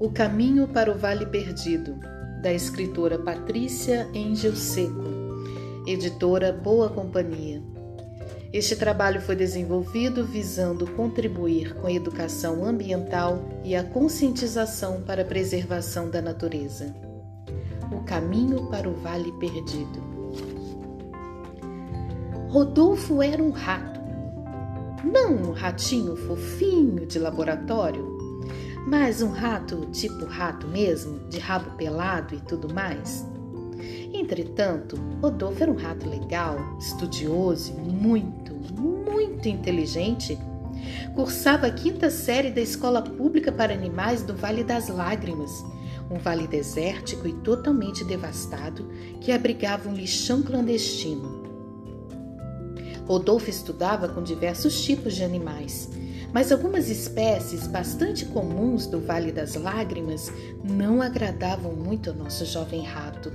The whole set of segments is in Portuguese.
O Caminho para o Vale Perdido, da escritora Patrícia Engel Seco, editora Boa Companhia. Este trabalho foi desenvolvido visando contribuir com a educação ambiental e a conscientização para a preservação da natureza. O caminho para o Vale Perdido. Rodolfo era um rato. Não um ratinho fofinho de laboratório, mas um rato tipo rato mesmo, de rabo pelado e tudo mais. Entretanto, Rodolfo era um rato legal, estudioso muito, muito inteligente. Cursava a quinta série da Escola Pública para Animais do Vale das Lágrimas, um vale desértico e totalmente devastado que abrigava um lixão clandestino. Rodolfo estudava com diversos tipos de animais, mas algumas espécies bastante comuns do Vale das Lágrimas não agradavam muito ao nosso jovem rato,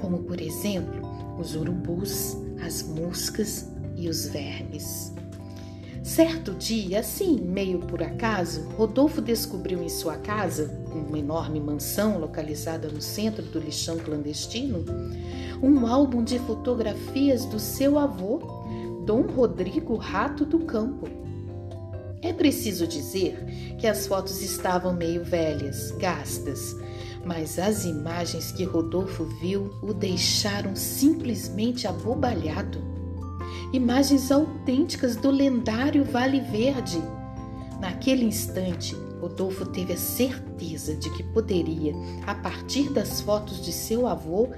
como por exemplo os urubus, as moscas e os vermes. Certo dia, assim, meio por acaso, Rodolfo descobriu em sua casa, uma enorme mansão localizada no centro do lixão clandestino, um álbum de fotografias do seu avô, Dom Rodrigo Rato do Campo. É preciso dizer que as fotos estavam meio velhas, gastas, mas as imagens que Rodolfo viu o deixaram simplesmente abobalhado. Imagens autênticas do lendário Vale Verde. Naquele instante, Rodolfo teve a certeza de que poderia, a partir das fotos de seu avô,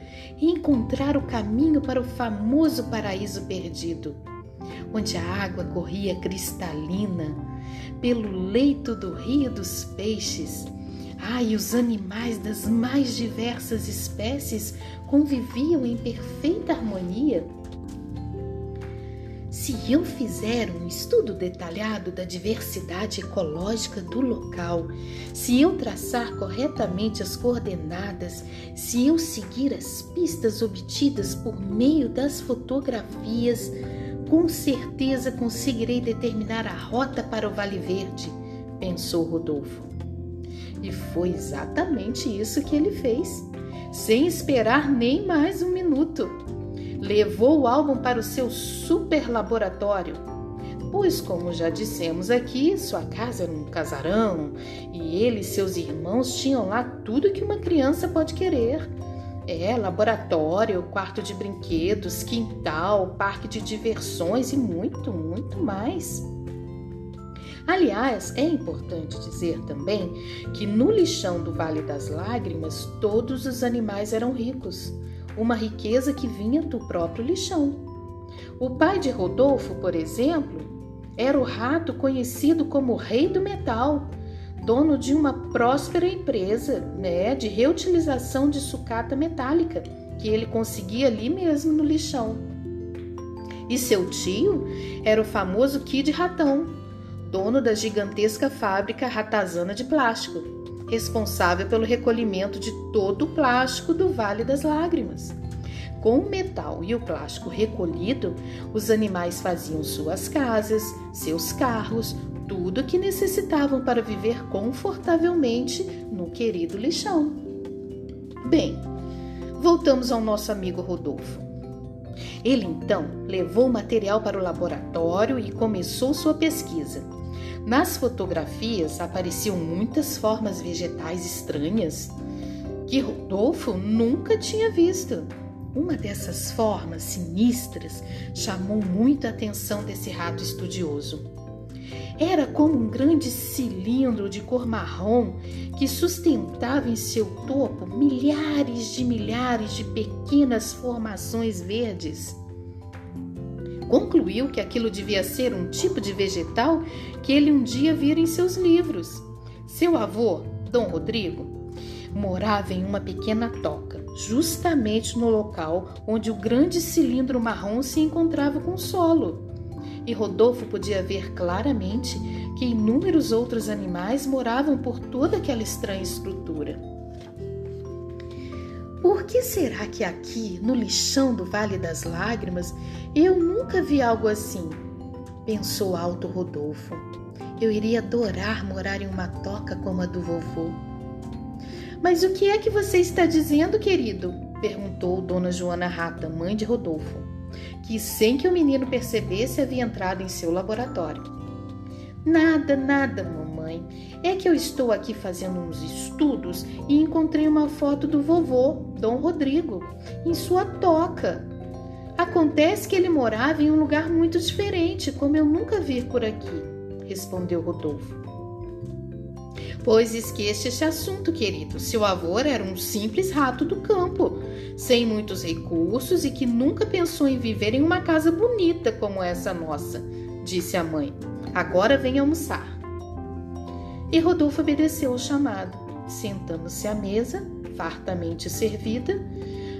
encontrar o caminho para o famoso paraíso perdido, onde a água corria cristalina pelo leito do rio dos peixes ah, e os animais das mais diversas espécies conviviam em perfeita harmonia. Se eu fizer um estudo detalhado da diversidade ecológica do local, se eu traçar corretamente as coordenadas, se eu seguir as pistas obtidas por meio das fotografias, com certeza conseguirei determinar a rota para o Vale Verde, pensou Rodolfo. E foi exatamente isso que ele fez, sem esperar nem mais um minuto. Levou o álbum para o seu super laboratório, pois, como já dissemos aqui, sua casa era um casarão e ele e seus irmãos tinham lá tudo que uma criança pode querer. É, laboratório, quarto de brinquedos, quintal, parque de diversões e muito, muito mais. Aliás, é importante dizer também que no lixão do Vale das Lágrimas todos os animais eram ricos, uma riqueza que vinha do próprio lixão. O pai de Rodolfo, por exemplo, era o rato conhecido como Rei do Metal, dono de uma próspera empresa né, de reutilização de sucata metálica que ele conseguia ali mesmo no lixão. E seu tio era o famoso Kid Ratão, dono da gigantesca fábrica Ratazana de Plástico, responsável pelo recolhimento de todo o plástico do Vale das Lágrimas. Com o metal e o plástico recolhido, os animais faziam suas casas, seus carros, tudo o que necessitavam para viver confortavelmente no querido lixão. Bem, voltamos ao nosso amigo Rodolfo. Ele então levou o material para o laboratório e começou sua pesquisa. Nas fotografias apareciam muitas formas vegetais estranhas que Rodolfo nunca tinha visto. Uma dessas formas sinistras chamou muito a atenção desse rato estudioso. Era como um grande cilindro de cor marrom que sustentava em seu topo milhares de milhares de pequenas formações verdes concluiu que aquilo devia ser um tipo de vegetal que ele um dia vira em seus livros. Seu avô, Dom Rodrigo, morava em uma pequena toca, justamente no local onde o grande cilindro marrom se encontrava com o solo. E Rodolfo podia ver claramente que inúmeros outros animais moravam por toda aquela estranha estrutura. Por que será que aqui, no lixão do Vale das Lágrimas, eu nunca vi algo assim? Pensou alto Rodolfo. Eu iria adorar morar em uma toca como a do vovô. Mas o que é que você está dizendo, querido? perguntou Dona Joana Rata, mãe de Rodolfo, que sem que o menino percebesse havia entrado em seu laboratório. Nada, nada, mamãe. É que eu estou aqui fazendo uns estudos e encontrei uma foto do vovô, Dom Rodrigo, em sua toca. Acontece que ele morava em um lugar muito diferente, como eu nunca vi por aqui, respondeu Rodolfo. Pois esquece esse assunto, querido. Seu avô era um simples rato do campo, sem muitos recursos e que nunca pensou em viver em uma casa bonita como essa nossa, disse a mãe. Agora vem almoçar. E Rodolfo obedeceu ao chamado. Sentando-se à mesa, fartamente servida,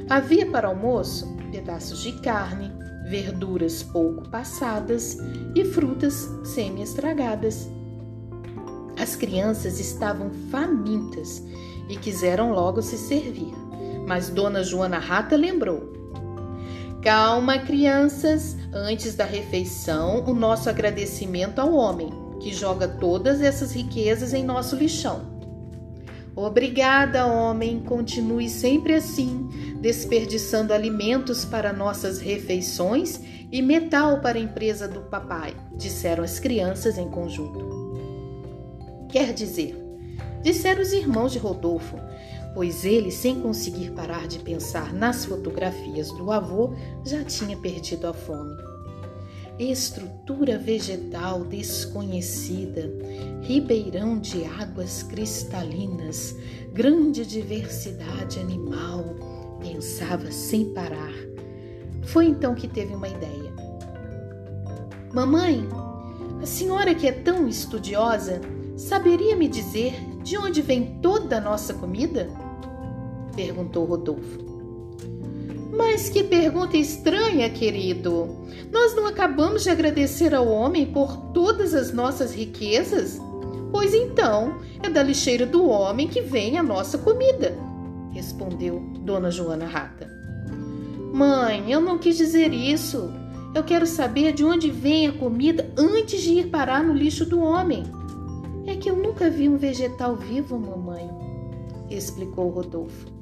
havia para almoço pedaços de carne, verduras pouco passadas e frutas semi-estragadas. As crianças estavam famintas e quiseram logo se servir, mas Dona Joana Rata lembrou: Calma, crianças, antes da refeição, o nosso agradecimento ao homem que joga todas essas riquezas em nosso lixão. Obrigada, homem, continue sempre assim, desperdiçando alimentos para nossas refeições e metal para a empresa do papai, disseram as crianças em conjunto. Quer dizer, disseram os irmãos de Rodolfo, pois ele, sem conseguir parar de pensar nas fotografias do avô, já tinha perdido a fome. Estrutura vegetal desconhecida, ribeirão de águas cristalinas, grande diversidade animal, pensava sem parar. Foi então que teve uma ideia. Mamãe, a senhora que é tão estudiosa, Saberia me dizer de onde vem toda a nossa comida? perguntou Rodolfo. Mas que pergunta estranha, querido! Nós não acabamos de agradecer ao homem por todas as nossas riquezas? Pois então, é da lixeira do homem que vem a nossa comida, respondeu Dona Joana Rata. Mãe, eu não quis dizer isso. Eu quero saber de onde vem a comida antes de ir parar no lixo do homem. Nunca vi um vegetal vivo, mamãe, explicou Rodolfo.